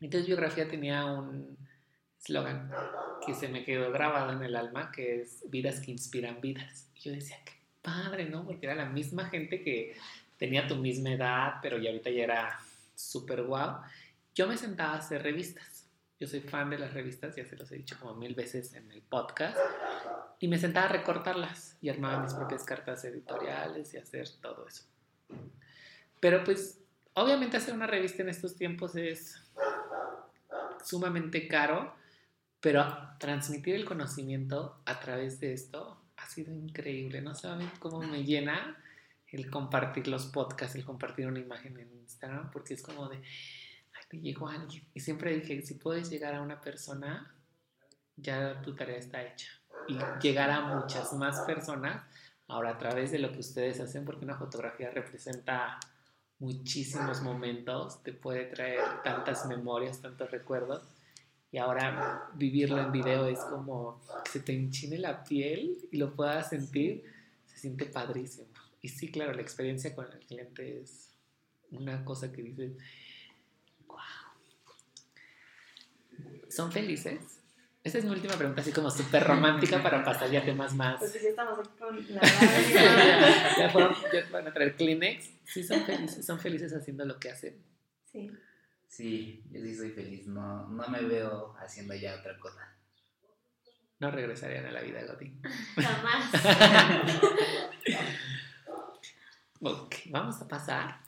Entonces biografía tenía un eslogan que se me quedó grabado en el alma, que es vidas que inspiran vidas. Y yo decía, qué padre, ¿no? Porque era la misma gente que tenía tu misma edad, pero ya ahorita ya era súper guau. Yo me sentaba a hacer revistas. Yo soy fan de las revistas, ya se los he dicho como mil veces en el podcast. Y me sentaba a recortarlas y armaba mis propias cartas editoriales y hacer todo eso. Pero pues, obviamente hacer una revista en estos tiempos es sumamente caro, pero transmitir el conocimiento a través de esto ha sido increíble. No saben cómo me llena el compartir los podcasts, el compartir una imagen en Instagram, porque es como de, me llegó alguien. Y siempre dije, si puedes llegar a una persona, ya tu tarea está hecha. Y llegar a muchas más personas, ahora a través de lo que ustedes hacen, porque una fotografía representa muchísimos momentos, te puede traer tantas memorias, tantos recuerdos. Y ahora vivirlo en video es como que se te enchine la piel y lo puedas sentir, se siente padrísimo. Y sí, claro, la experiencia con el cliente es una cosa que dices, wow. ¿Son felices? Esa es mi última pregunta, así como súper romántica para pasar ya a temas más. Pues ya estamos aquí con la (laughs) ya, ya, fueron, ya van a traer Kleenex. Sí, son felices, son felices haciendo lo que hacen. Sí. Sí, yo sí soy feliz. No, no me veo haciendo ya otra cosa. No regresarían a la vida, Godín. Jamás. (laughs) ok, vamos a pasar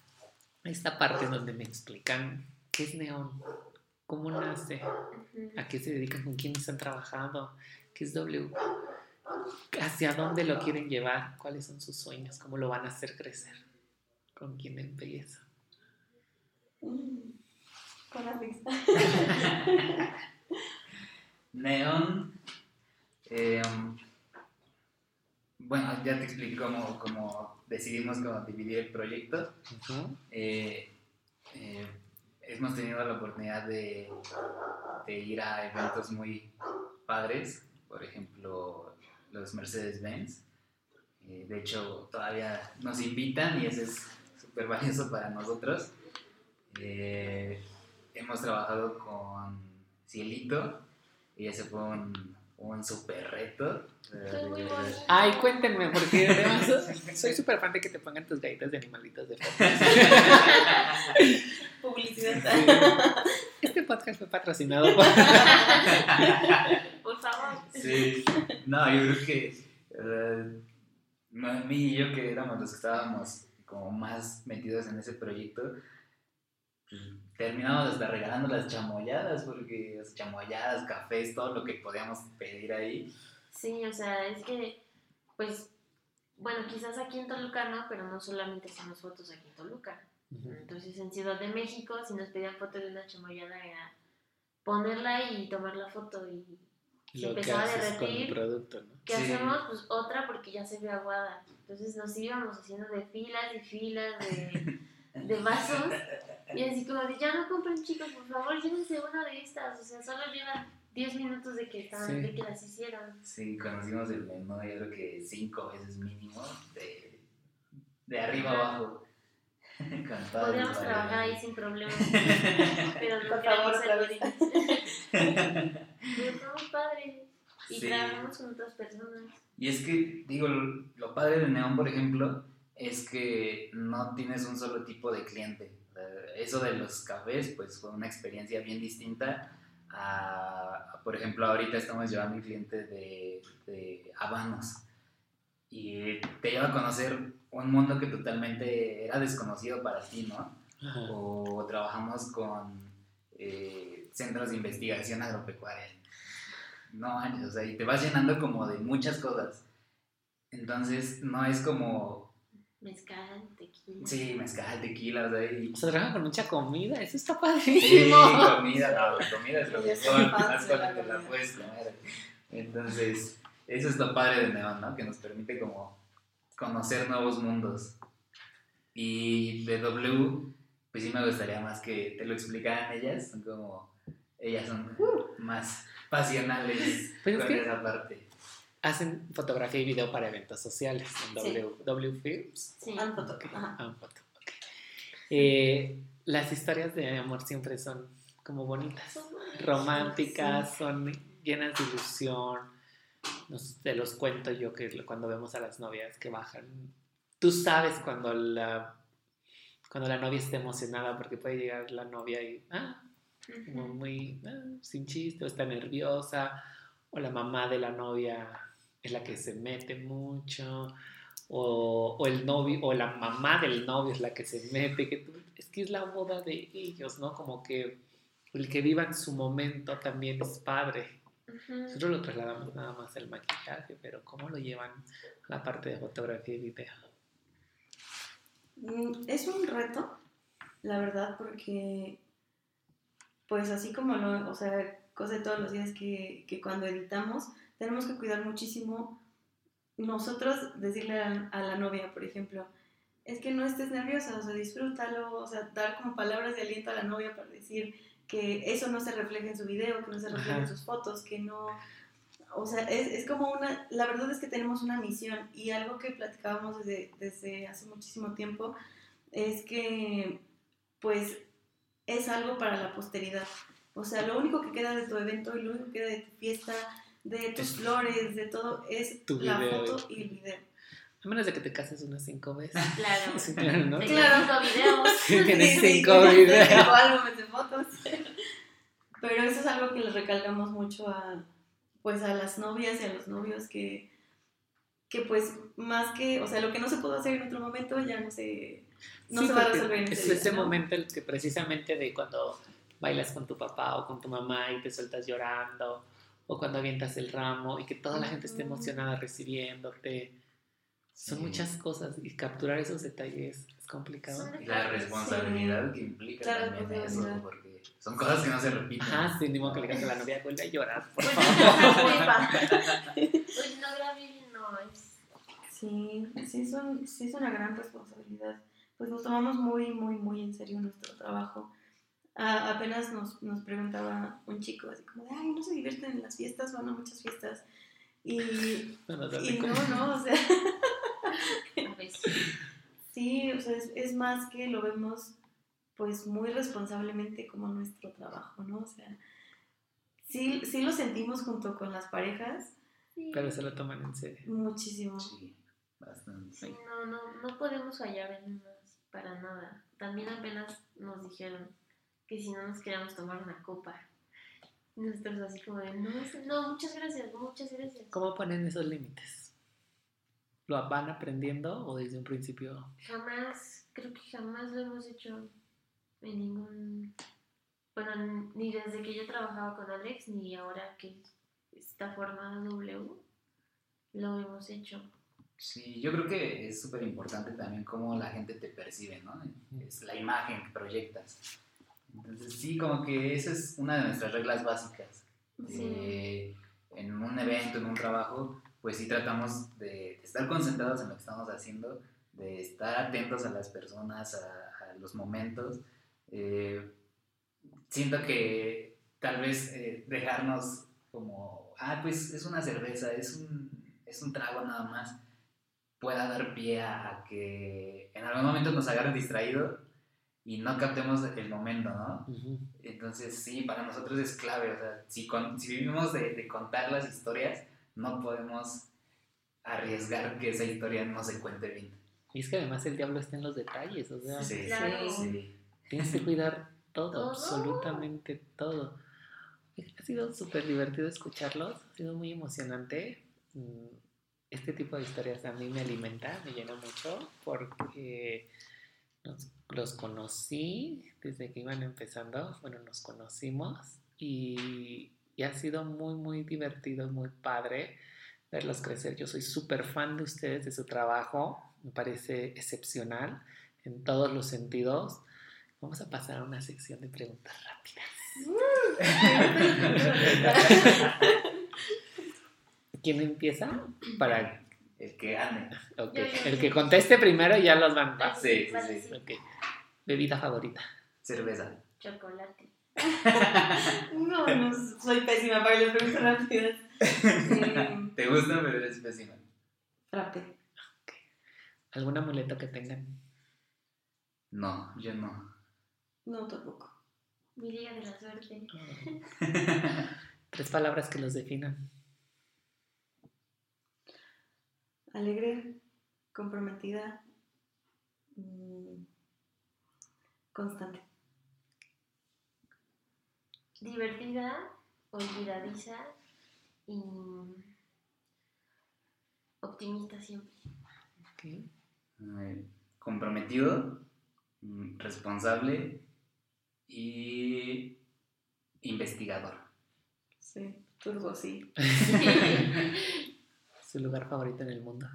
a esta parte donde me explican qué es neón, cómo nace, a qué se dedican, con quién están trabajando, qué es W, hacia dónde lo quieren llevar, cuáles son sus sueños, cómo lo van a hacer crecer, con quién empieza. Mm, Con la pista. (laughs) Neon. eh, bueno, ya te expliqué cómo, cómo decidimos cómo dividir el proyecto. Eh, eh, hemos tenido la oportunidad de, de ir a eventos muy padres, por ejemplo, los Mercedes-Benz. Eh, de hecho, todavía nos invitan y eso es súper valioso para nosotros. Eh, hemos trabajado con Cielito y ese fue un, un súper reto. Fue muy bonito. Ay, cuéntenme, porque además (laughs) soy súper fan de que te pongan tus galletas de animalitos de fotos. (laughs) Publicidad. Este podcast fue patrocinado por... Por favor. Sí, no, yo creo que a mí y yo que éramos los que estábamos como más metidos en ese proyecto, terminamos hasta regalando las chamoyadas, porque las chamoyadas, cafés, todo lo que podíamos pedir ahí. Sí, o sea, es que, pues, bueno, quizás aquí en Toluca no, pero no solamente hacemos fotos aquí en Toluca. Entonces en Ciudad de México, si nos pedían foto de una chamoyada, era ponerla y tomar la foto. ¿Y Se Lo que empezaba a haces con el derretir. producto, ¿no? qué Sí. hacemos? Pues otra porque ya se ve aguada. Entonces nos íbamos haciendo de filas y filas de, (laughs) de vasos. Y así como de, ya no compren chicos, por favor, llévense una de estas. O sea, solo llevan 10 minutos de que, estaban, Sí. de que las hicieron. Sí, conocimos el menú, yo creo que cinco veces mínimo, de, de arriba abajo. (laughs) Con todas Podríamos trabajar ahí sin problemas. (laughs) Pero no Por queremos bonitos. (laughs) Pero fue muy padre. Y Sí. trabajamos con otras personas. Y es que, digo, lo, lo padre de Neon, por ejemplo, es que no tienes un solo tipo de cliente. Eh, Eso de los cafés, pues fue una experiencia bien distinta a, a, por ejemplo, ahorita estamos llevando un cliente de, de habanos y te lleva a conocer un mundo que totalmente era desconocido para ti, ¿no? Ajá. o trabajamos con eh, centros de investigación agropecuaria. No o sea, y te vas llenando como de muchas cosas. Entonces, no es como, Mezcal, tequila. sí, mezcal, tequila, o sea, y... O sea, trabajan con mucha comida, eso está Sí, padrísimo. comida, no, comida es lo soy fan más de la cuando te la puedes comer. Entonces, eso es lo padre de Neon, ¿no? Que nos permite como conocer nuevos mundos. Y de W, pues sí me gustaría más que te lo explicaran ellas, son como, ellas son más pasionales Pues es con que- esa parte. Hacen fotografía y video para eventos sociales en Sí. W, w Films. Sí. Ah. Ajá. Ah, foto, ok. Eh, las historias de amor siempre son como bonitas, Son románticas, son llenas de ilusión. Nos- te los cuento yo que cuando vemos a las novias que bajan, tú sabes cuando la, cuando la novia está emocionada porque puede llegar la novia y, ah, como muy ah, sin chiste, o está nerviosa, o la mamá de la novia es la que se mete mucho, o, o el novio, o la mamá del novio es la que se mete, que es que es la boda de ellos, ¿no? Como que el que vivan su momento también es padre. Nosotros lo trasladamos nada más al maquillaje, pero ¿cómo lo llevan a la parte de fotografía y video? Mm, Es un reto, la verdad, porque, pues así como lo, o sea, cosa de todos los días que, que cuando editamos, tenemos que cuidar muchísimo nosotros decirle a, a la novia, por ejemplo, es que no estés nerviosa, o sea, disfrútalo, o sea, dar como palabras de aliento a la novia para decir que eso no se refleja en su video, que no se refleja en Ajá. sus fotos, que no, o sea, es, es como una, la verdad es que tenemos una misión y algo que platicábamos desde, desde hace muchísimo tiempo es que, pues, es algo para la posteridad. O sea, lo único que queda de tu evento y lo único que queda de tu fiesta, de tus Es- flores, de todo, es Tu la video. foto y el video. A menos de que te cases unas cinco veces. Claro. (laughs) Sí, claro, ¿no? Claro. cinco videos. (laughs) Tienes cinco videos. cinco álbumes de fotos. (laughs) Pero eso es algo que les recalcamos mucho a, pues, a las novias y a los novios que, que pues más que, o sea, lo que no se pudo hacer en otro momento ya no se, no Sí, se va a resolver en Es ese día, ese ¿no? momento el que precisamente de cuando bailas con tu papá o con tu mamá y te sueltas llorando, o cuando avientas el ramo y que toda la gente esté emocionada recibiéndote. Son Sí. muchas cosas y capturar esos detalles es complicado. La responsabilidad que implica La también eso, porque son cosas que no se repiten. Ajá, sí, ni modo que le digas a la novia, vuelve a llorar, por Pues, favor. (laughs) (laughs) No grabé, es. Sí, sí, son, sí es una gran responsabilidad. Pues nos tomamos muy, muy, muy en serio nuestro trabajo. A- apenas nos, nos preguntaba un chico así como de, ay, ¿no se divierten en las fiestas? Van a muchas fiestas. Y, (laughs) Bueno, date y no, no, o sea, (laughs) veces. sí, o sea, es, es más que lo vemos pues muy responsablemente como nuestro trabajo, ¿no? O sea, sí, sí lo sentimos junto con las parejas Sí. Pero se lo toman en serio. muchísimo. Sí, bastante. Sí, no, no, no podemos fallar en para nada. También apenas nos dijeron que si no nos queríamos tomar una copa. Nosotros así como de, no, es- no, muchas gracias, muchas gracias. ¿Cómo ponen esos límites? ¿Lo van aprendiendo o desde un principio? Jamás, creo que jamás lo hemos hecho en ningún... Bueno, ni desde que yo trabajaba con Alex, ni ahora que está formada W, lo hemos hecho. Sí, yo creo que es súper importante también cómo la gente te percibe, ¿no? Es la imagen que proyectas. Entonces, sí, como que esa es una de nuestras reglas básicas. Sí. Eh, en un evento, en un trabajo, pues sí tratamos de, estar concentrados en lo que estamos haciendo, de estar atentos a las personas, a, a los momentos. Eh, siento que tal vez eh, dejarnos como, ah, pues es una cerveza, es un, es un trago nada más, pueda dar pie a, que en algún momento nos agarre distraído y no captemos el momento, ¿no? Entonces, sí, para nosotros es clave. O sea, si, con- si vivimos de, de contar las historias, no podemos arriesgar que esa historia no se cuente bien. Y es que además el diablo está en los detalles, o sea, Sí, Claro. sí. tienes que cuidar todo, Todo. absolutamente todo. Ha sido súper divertido escucharlos, ha sido muy emocionante. Mm, Este tipo de historias a mí me alimenta, me llena mucho, porque nos- los conocí desde que iban empezando, bueno, nos conocimos y, y ha sido muy, muy divertido, muy padre verlos crecer. Yo soy súper fan de ustedes, de su trabajo, me parece excepcional en todos los sentidos. Vamos a pasar a una sección de preguntas rápidas. ¿Quién empieza? Para El que gane. ok, Yo, yo, el que conteste primero ya los van. Sí, sí, sí. Ok. Bebida favorita. Cerveza. Chocolate. (laughs) No, no, soy pésima para las preguntas rápidas. (laughs) Eh, ¿Te gusta, pero eres pésima? frappe. ¿Algún amuleto que tengan? No, yo no. No, tampoco. Mi liga de la suerte. (laughs) Tres palabras que los definan. Alegre, comprometida, mm, constante. Divertida, olvidadiza y optimista siempre. Ok. Eh, comprometido, mm, responsable y investigador. Sí, turbo, sí. (laughs) Su lugar favorito en el mundo.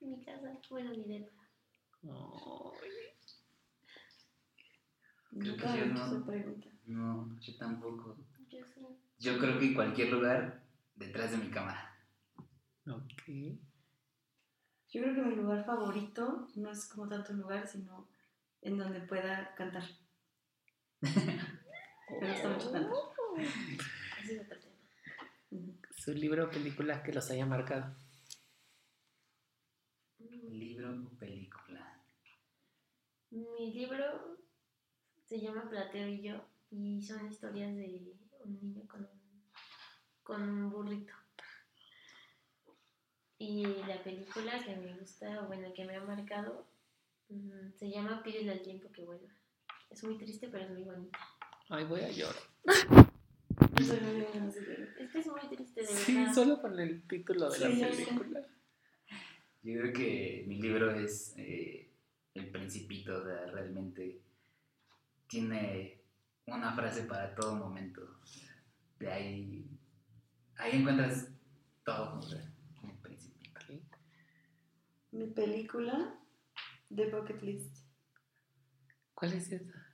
mi casa, bueno, mi depa. Que Nunca yo no. hizo pregunta. No, yo tampoco. Yo sí. Yo creo que en cualquier lugar detrás de mi cama. ok. Yo creo que mi lugar favorito no es como tanto un lugar, sino en donde pueda cantar. (laughs) Me gusta mucho cantar. Ese es otro tema. Su libro o película que los haya marcado. Libro o película. Mi libro se llama Platero y yo y son historias de un niño con un, con un burrito. Y la película que me gusta, o bueno, que me ha marcado, mm, se llama Pídele al tiempo que vuelva. Es muy triste, pero es muy bonita. Ay, voy a llorar. (laughs) Es que es muy triste, de Sí, verdad. solo con el título de Sí, la película. Yo creo que mi libro es eh, El Principito, o sea, realmente tiene una frase para todo momento. De ahí, ahí encuentras todo, El Principito. Mi película, The Bucket List. ¿Cuál es esa?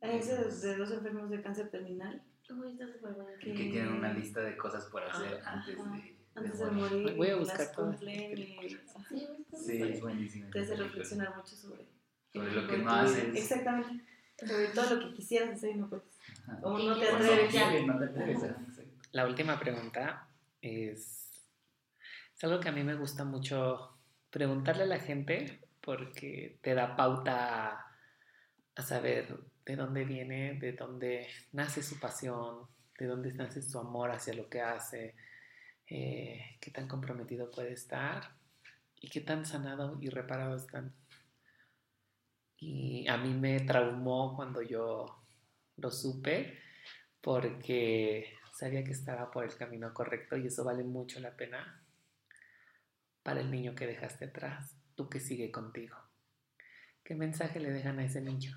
Es de, de dos enfermos de cáncer terminal. Uy, está súper que tiene una lista de cosas por hacer Ah, antes ajá. de, Antes de morir. Voy a buscar las todas. Sí, Sí, es buenísimo. te hace reflexionar mucho sobre, Sobre lo que no haces. Exactamente. Sobre todo lo que quisieras hacer y no puedes. O no te atreves. no exacto. La última pregunta es, es algo que a mí me gusta mucho preguntarle a la gente porque te da pauta a, a saber de dónde viene, de dónde nace su pasión, de dónde nace su amor hacia lo que hace, eh, qué tan comprometido puede estar y qué tan sanado y reparado están. Y a mí me traumó cuando yo lo supe porque sabía que estaba por el camino correcto y eso vale mucho la pena para el niño que dejaste atrás, tú que sigue contigo. ¿Qué mensaje le dejan a ese niño?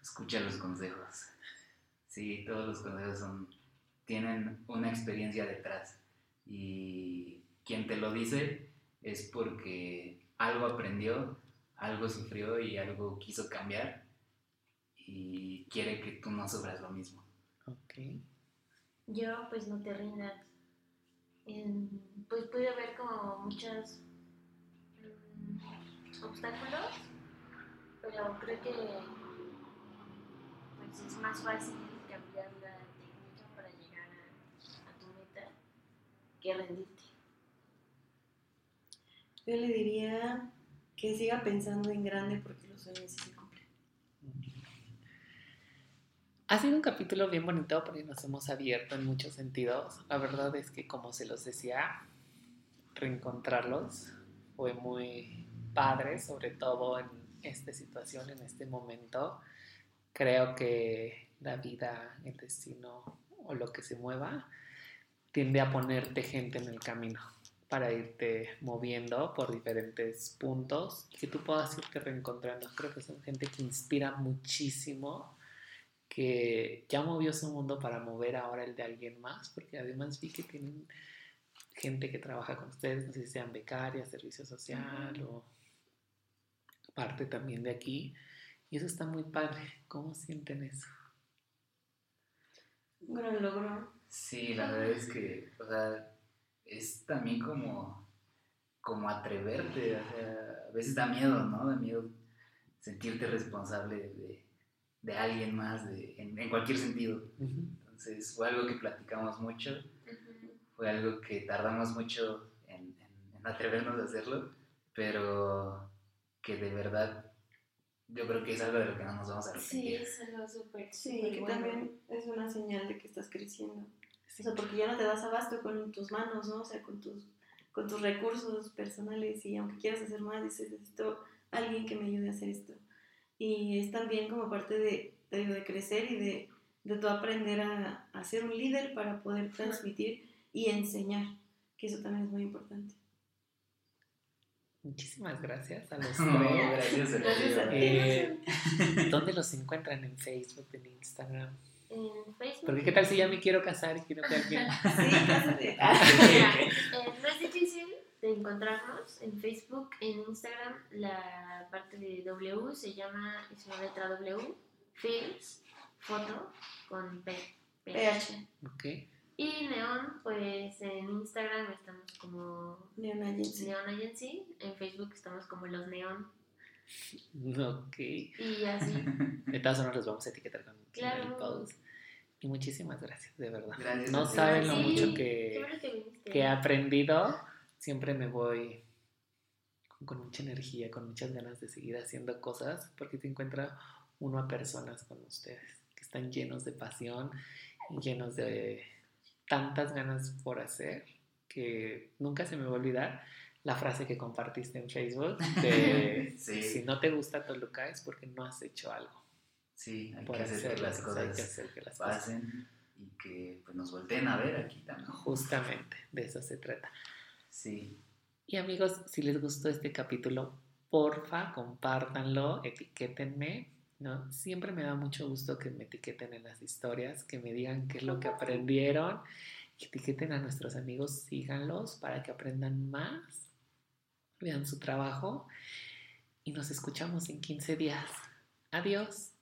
Escucha los consejos. Sí, todos los consejos son, tienen una experiencia detrás. Y quien te lo dice es porque algo aprendió, algo sufrió y algo quiso cambiar y quiere que tú no sufras lo mismo. Ok. Yo, pues no te rindas. En- pues puede haber como muchos mm, obstáculos, pero creo que pues es más fácil cambiar la técnica para llegar a, a tu meta que rendirte. Yo le diría que siga pensando en grande porque los sueños sí se cumplen. Ha sido un capítulo bien bonito porque nos hemos abierto en muchos sentidos. La verdad es que, como se los decía, reencontrarlos fue muy padre, sobre todo en esta situación, en este momento. Creo que la vida, el destino o lo que se mueva tiende a ponerte gente en el camino para irte moviendo por diferentes puntos y que tú puedas irte reencontrando. Creo que son gente que inspira muchísimo que ya movió su mundo para mover ahora el de alguien más, porque además vi que tienen gente que trabaja con ustedes, no sé si sean becarias, servicio social o parte también de aquí, y eso está muy padre. ¿Cómo sienten eso? Un gran logro. Sí, la verdad es que, o sea, es también como, como atreverte, o sea, a veces da miedo, ¿no? Da miedo sentirte responsable de, de alguien más, de, en, en cualquier sentido. Entonces, fue algo que platicamos mucho, fue algo que tardamos mucho en, en- en atrevernos a hacerlo, pero que de verdad yo creo que es algo de lo que no nos vamos a Sí, arrepentir. es algo súper, Sí, que bueno. también es una señal de que estás creciendo. O sea, porque ya no te das abasto con tus manos, ¿no? O sea, con tus, con tus recursos personales y aunque quieras hacer más, dices, necesito alguien que me ayude a hacer esto. Y es también como parte de, te digo, de crecer y de, de tú aprender a, a ser un líder para poder transmitir y enseñar, que eso también es muy importante. Muchísimas gracias a los (laughs) No, tres. gracias, Gracias a ti. Eh, ¿Dónde los encuentran? ¿En Facebook, en Instagram? En Facebook. Porque qué tal si ya me quiero casar y quiero que alguien... (laughs) Sí, (laughs) cásate. Mira, eh, no es difícil de encontrarnos en Facebook, en Instagram, la parte de W se llama, es una letra W, Films, foto con P. PH. Ok. Y Neon, pues en Instagram estamos como Neon Agency. Neon Agency, en Facebook estamos como Los Neon. Ok. Y así. De todas formas los vamos a etiquetar con Claro. el post. Y muchísimas gracias, de verdad. Gracias no saben lo Sí, mucho que, que he aprendido. Siempre me voy con, con mucha energía, con muchas ganas de seguir haciendo cosas, porque te encuentra uno a personas como ustedes, que están llenos de pasión, llenos de tantas ganas por hacer, que nunca se me va a olvidar la frase que compartiste en Facebook de (laughs) Sí. si no te gusta Toluca es porque no has hecho algo Sí, hay que hacer las las cosas, hay que cosas hacer que las cosas pasen y que pues, nos volteen a ver aquí también. justamente de eso se trata. Sí, y amigos si les gustó este capítulo porfa compártanlo etiquétenme ¿no? siempre me da mucho gusto que me etiqueten en las historias que me digan qué es lo que aprendieron. Etiqueten a nuestros amigos síganlos para que aprendan más vean su trabajo y nos escuchamos en 15 días. Adiós